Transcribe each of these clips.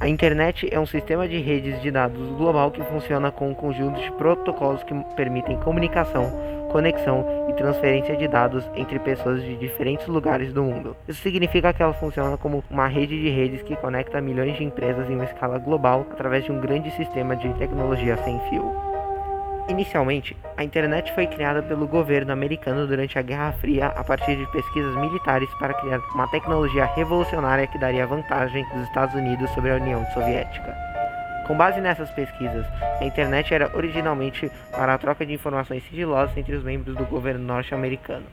A internet é um sistema de redes de dados global que funciona com um conjunto de protocolos que permitem comunicação, conexão e transferência de dados entre pessoas de diferentes lugares do mundo. Isso significa que ela funciona como uma rede de redes que conecta milhões de empresas em uma escala global através de um grande sistema de tecnologia sem fio. Inicialmente, a internet foi criada pelo governo americano durante a Guerra Fria a partir de pesquisas militares para criar uma tecnologia revolucionária que daria vantagem dos Estados Unidos sobre a União Soviética. Com base nessas pesquisas, a internet era originalmente para a troca de informações sigilosas entre os membros do governo norte-americano.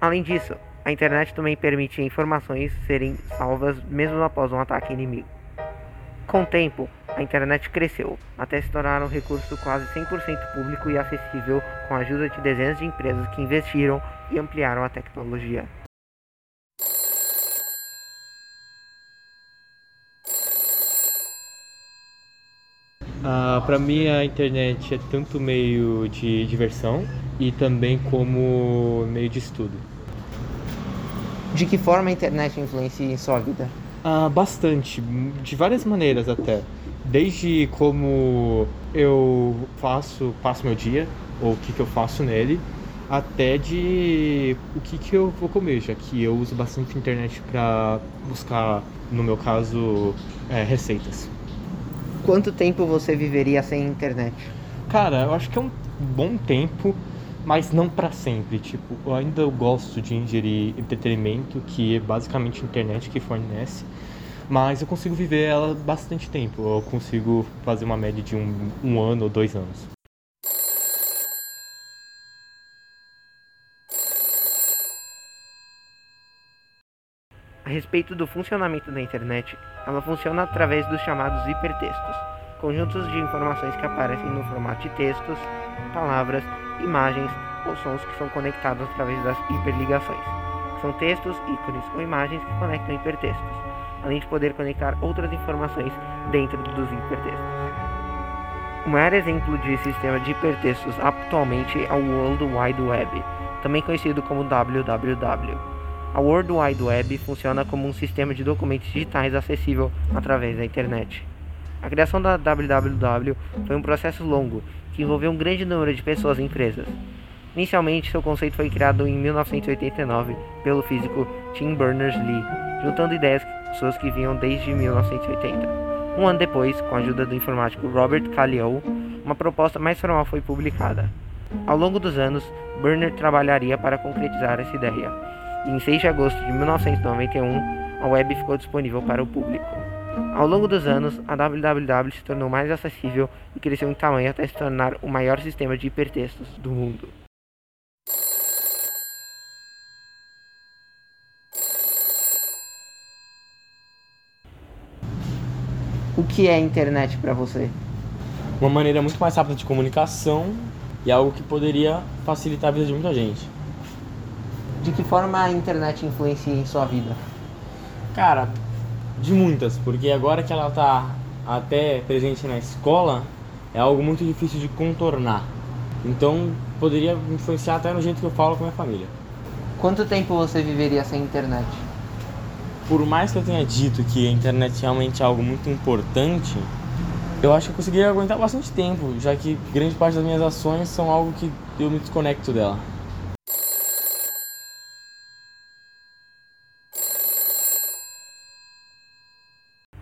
Além disso, a internet também permitia informações serem salvas mesmo após um ataque inimigo. Com o tempo, a internet cresceu, até se tornar um recurso quase 100% público e acessível com a ajuda de dezenas de empresas que investiram e ampliaram a tecnologia. Ah, para mim a internet é tanto meio de diversão e também como meio de estudo. De que forma a internet influencia em sua vida? Ah, bastante, de várias maneiras até. Desde como eu faço, passo meu dia, ou o que, que eu faço nele, até de o que, que eu vou comer, já que eu uso bastante internet para buscar, no meu caso, é, receitas. Quanto tempo você viveria sem internet? Cara, eu acho que é um bom tempo, mas não para sempre. Tipo, eu ainda gosto de ingerir entretenimento, que é basicamente a internet que fornece, mas eu consigo viver ela bastante tempo. Eu consigo fazer uma média de um, um ano ou dois anos. A respeito do funcionamento da internet, ela funciona através dos chamados hipertextos, conjuntos de informações que aparecem no formato de textos, palavras, imagens ou sons que são conectados através das hiperligações, são textos, ícones ou imagens que conectam hipertextos, além de poder conectar outras informações dentro dos hipertextos. O maior exemplo de sistema de hipertextos atualmente é o World Wide Web, também conhecido como WWW. A World Wide Web funciona como um sistema de documentos digitais acessível através da internet. A criação da WWW foi um processo longo que envolveu um grande número de pessoas e empresas. Inicialmente, seu conceito foi criado em 1989 pelo físico Tim Berners-Lee, juntando ideias de pessoas que vinham desde 1980. Um ano depois, com a ajuda do informático Robert Kallio, uma proposta mais formal foi publicada. Ao longo dos anos, Berners trabalharia para concretizar essa ideia, e em 6 de agosto de 1991, a web ficou disponível para o público. Ao longo dos anos, a WWW se tornou mais acessível e cresceu em tamanho até se tornar o maior sistema de hipertextos do mundo. O que é internet para você? Uma maneira muito mais rápida de comunicação e algo que poderia facilitar a vida de muita gente. De que forma a internet influencia em sua vida? Cara, de muitas, porque agora que ela tá até presente na escola, é algo muito difícil de contornar. Então, poderia influenciar até no jeito que eu falo com a minha família. Quanto tempo você viveria sem internet? Por mais que eu tenha dito que a internet realmente é algo muito importante, eu acho que eu conseguiria aguentar bastante tempo, já que grande parte das minhas ações são algo que eu me desconecto dela.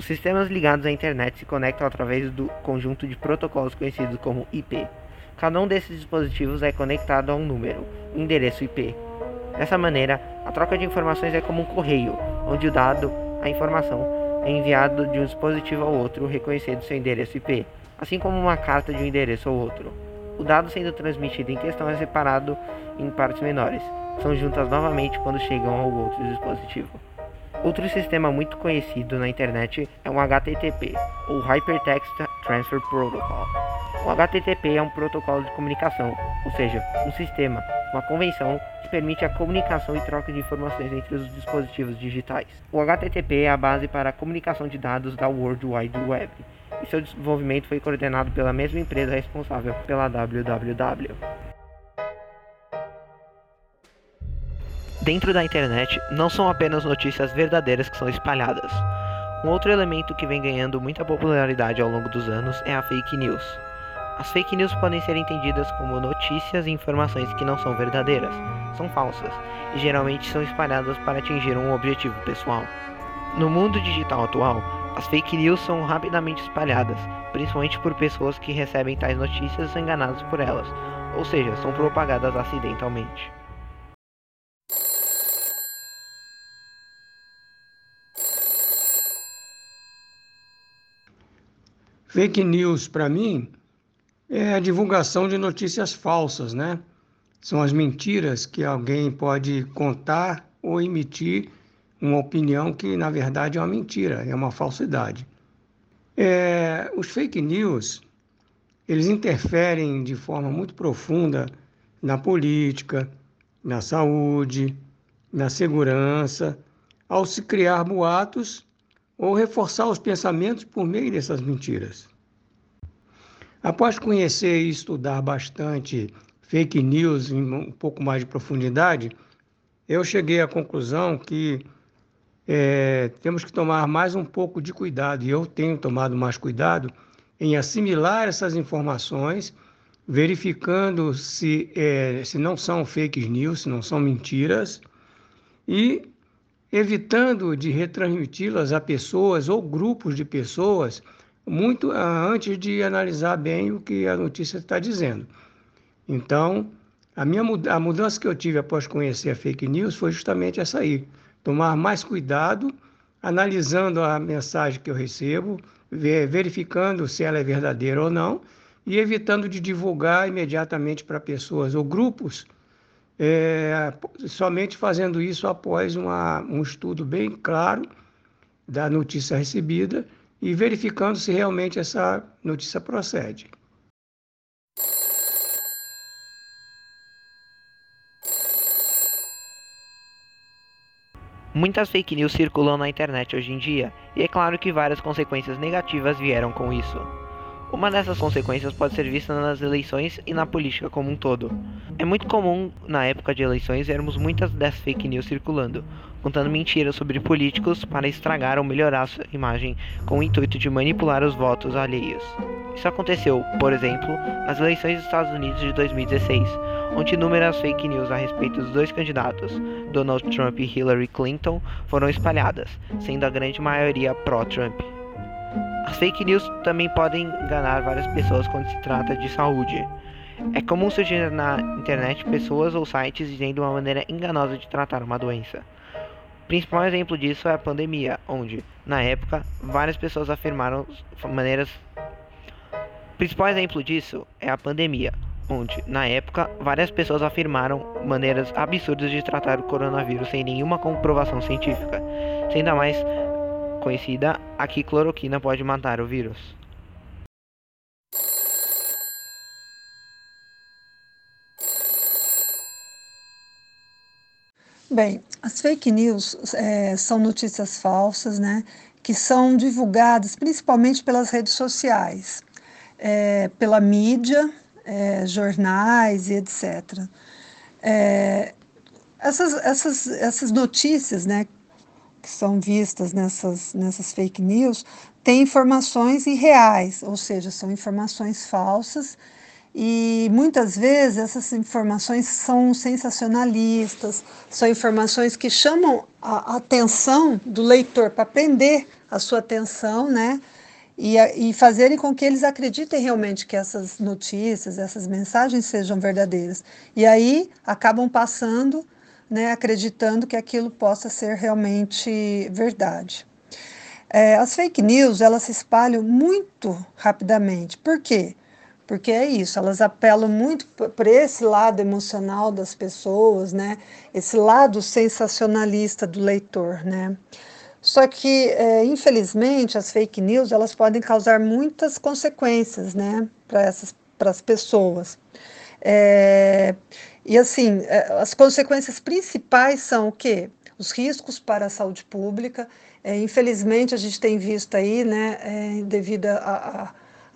Sistemas ligados à internet se conectam através do conjunto de protocolos conhecidos como IP. Cada um desses dispositivos é conectado a um número, endereço IP. Dessa maneira, a troca de informações é como um correio, onde o dado, a informação, é enviado de um dispositivo ao outro reconhecendo seu endereço IP, assim como uma carta de um endereço ao outro. O dado sendo transmitido em questão é separado em partes menores, são juntas novamente quando chegam ao outro dispositivo. Outro sistema muito conhecido na internet é o HTTP, ou Hypertext Transfer Protocol. O HTTP é um protocolo de comunicação, ou seja, um sistema, uma convenção que permite a comunicação e troca de informações entre os dispositivos digitais. O HTTP é a base para a comunicação de dados da World Wide Web, e seu desenvolvimento foi coordenado pela mesma empresa responsável pela WWW. Dentro da internet, não são apenas notícias verdadeiras que são espalhadas. Um outro elemento que vem ganhando muita popularidade ao longo dos anos é a fake news. As fake news podem ser entendidas como notícias e informações que não são verdadeiras, são falsas e geralmente são espalhadas para atingir um objetivo pessoal. No mundo digital atual, as fake news são rapidamente espalhadas, principalmente por pessoas que recebem tais notícias enganadas por elas, ou seja, são propagadas acidentalmente. Fake news, para mim, é a divulgação de notícias falsas, né? São as mentiras que alguém pode contar ou emitir uma opinião que, na verdade, é uma mentira, é uma falsidade. É, os fake news, eles interferem de forma muito profunda na política, na saúde, na segurança, ao se criar boatos ou reforçar os pensamentos por meio dessas mentiras. Após conhecer e estudar bastante fake news em um pouco mais de profundidade, eu cheguei à conclusão que é, temos que tomar mais um pouco de cuidado, e eu tenho tomado mais cuidado em assimilar essas informações, verificando se, é, se não são fake news, se não são mentiras, e evitando de retransmiti-las a pessoas ou grupos de pessoas muito ah, antes de analisar bem o que a notícia está dizendo. Então, a minha a mudança que eu tive após conhecer a fake news foi justamente essa aí tomar mais cuidado, analisando a mensagem que eu recebo, verificando se ela é verdadeira ou não, e evitando de divulgar imediatamente para pessoas ou grupos, é, somente fazendo isso após uma, um estudo bem claro da notícia recebida e verificando se realmente essa notícia procede. Muitas fake news circulam na internet hoje em dia, e é claro que várias consequências negativas vieram com isso. Uma dessas consequências pode ser vista nas eleições e na política como um todo. É muito comum, na época de eleições, vermos muitas dessas fake news circulando, contando mentiras sobre políticos para estragar ou melhorar sua imagem com o intuito de manipular os votos alheios. Isso aconteceu, por exemplo, nas eleições dos Estados Unidos de 2016, onde inúmeras fake news a respeito dos dois candidatos, Donald Trump e Hillary Clinton, foram espalhadas, sendo a grande maioria pró-Trump. As fake news também podem enganar várias pessoas quando se trata de saúde. É comum surgir na internet pessoas ou sites dizendo uma maneira enganosa de tratar uma doença. O principal exemplo disso é a pandemia, onde, na época, várias pessoas afirmaram maneiras. O principal exemplo disso é a pandemia, onde, na época, várias pessoas afirmaram maneiras absurdas de tratar o coronavírus sem nenhuma comprovação científica, sendo a mais conhecida a que cloroquina pode matar o vírus. Bem, as fake news é, são notícias falsas, né, que são divulgadas principalmente pelas redes sociais, é, pela mídia, é, jornais e etc. É, essas, essas, essas notícias né, que são vistas nessas, nessas fake news têm informações irreais, ou seja, são informações falsas e muitas vezes essas informações são sensacionalistas, são informações que chamam a atenção do leitor para prender a sua atenção, né? e, e fazerem com que eles acreditem realmente que essas notícias, essas mensagens sejam verdadeiras. E aí acabam passando, né, acreditando que aquilo possa ser realmente verdade. É, as fake news elas se espalham muito rapidamente. Por quê? Porque é isso, elas apelam muito para esse lado emocional das pessoas, né? Esse lado sensacionalista do leitor, né? Só que, é, infelizmente, as fake news elas podem causar muitas consequências, né, para essas para as pessoas. É, e assim, é, as consequências principais são o quê? Os riscos para a saúde pública. É, infelizmente, a gente tem visto aí, né, é, devido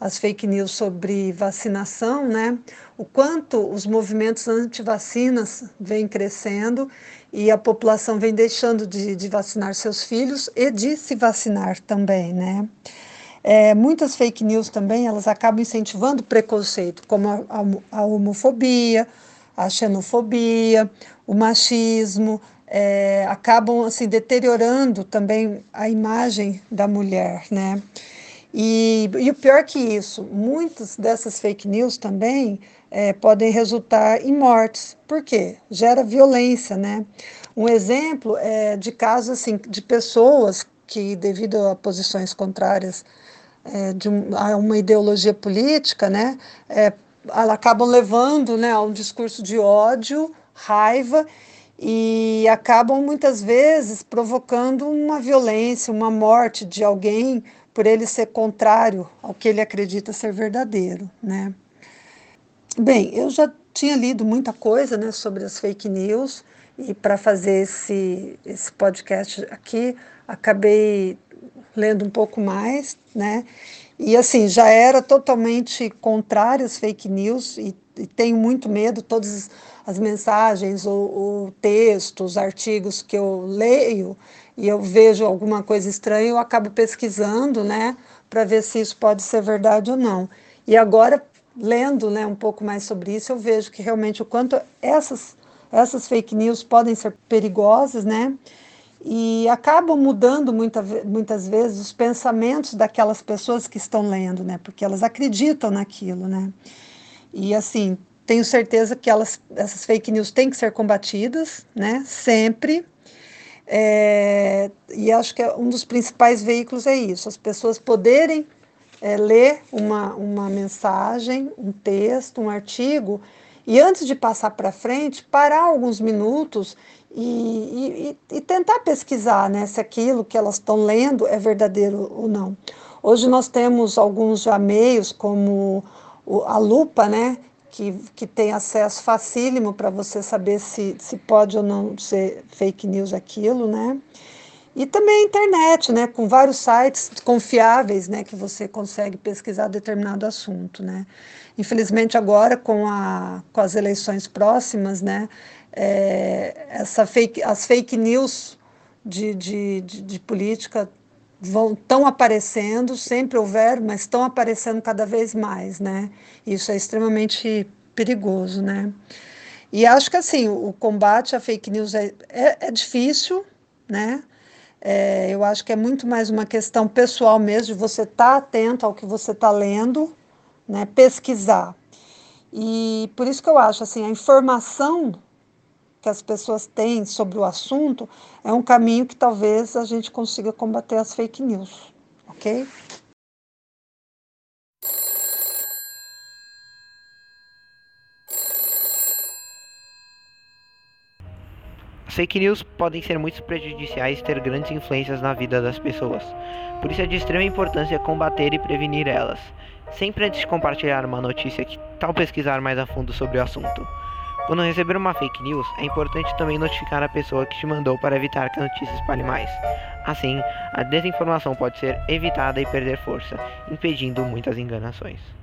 as fake news sobre vacinação, né? O quanto os movimentos anti-vacinas vêm crescendo e a população vem deixando de, de, vacinar seus filhos e de se vacinar também, né? É, muitas fake news também elas acabam incentivando preconceito, como a, a, a homofobia, a xenofobia, o machismo, é, acabam assim deteriorando também a imagem da mulher, né? E, e o pior que isso, muitas dessas fake news também é, podem resultar em mortes. Por quê? Gera violência, né? Um exemplo é de casos assim de pessoas que, devido a posições contrárias é, de a uma ideologia política, né, é, acabam levando né, a um discurso de ódio, raiva e acabam muitas vezes provocando uma violência, uma morte de alguém por ele ser contrário ao que ele acredita ser verdadeiro, né? Bem, eu já tinha lido muita coisa, né, sobre as fake news e para fazer esse esse podcast aqui acabei lendo um pouco mais, né? E assim, já era totalmente contrário às fake news e, e tenho muito medo, todas as mensagens, o, o texto, os artigos que eu leio e eu vejo alguma coisa estranha, eu acabo pesquisando, né, para ver se isso pode ser verdade ou não. E agora, lendo né, um pouco mais sobre isso, eu vejo que realmente o quanto essas, essas fake news podem ser perigosas, né? E acabam mudando muita, muitas vezes os pensamentos daquelas pessoas que estão lendo, né? Porque elas acreditam naquilo, né? E assim, tenho certeza que elas, essas fake news têm que ser combatidas, né? Sempre. É, e acho que é um dos principais veículos é isso, as pessoas poderem é, ler uma, uma mensagem, um texto, um artigo, e antes de passar para frente, parar alguns minutos e, e, e, tentar pesquisar né, se aquilo que elas estão lendo é verdadeiro ou não. Hoje nós temos alguns já meios, como a lupa, né, que, que tem acesso facílimo para você saber se, se pode ou não ser fake news aquilo, né? E também a internet, né, com vários sites confiáveis, né, que você consegue pesquisar determinado assunto, né. Infelizmente agora com, a, com as eleições próximas, né, é, essa fake, as fake news de, de, de, de política vão estão aparecendo, sempre houveram, mas estão aparecendo cada vez mais, né? Isso é extremamente perigoso, né? E acho que assim o combate à fake news é, é, é difícil, né? É, eu acho que é muito mais uma questão pessoal mesmo de você estar tá atento ao que você está lendo, né? Pesquisar. E por isso que eu acho assim a informação que as pessoas têm sobre o assunto, é um caminho que talvez a gente consiga combater as fake news, ok? As fake news podem ser muito prejudiciais e ter grandes influências na vida das pessoas. Por isso é de extrema importância combater e prevenir elas. Sempre antes de compartilhar uma notícia, que tal pesquisar mais a fundo sobre o assunto. Quando receber uma fake news, é importante também notificar a pessoa que te mandou para evitar que a notícia espalhe mais. Assim, a desinformação pode ser evitada e perder força, impedindo muitas enganações.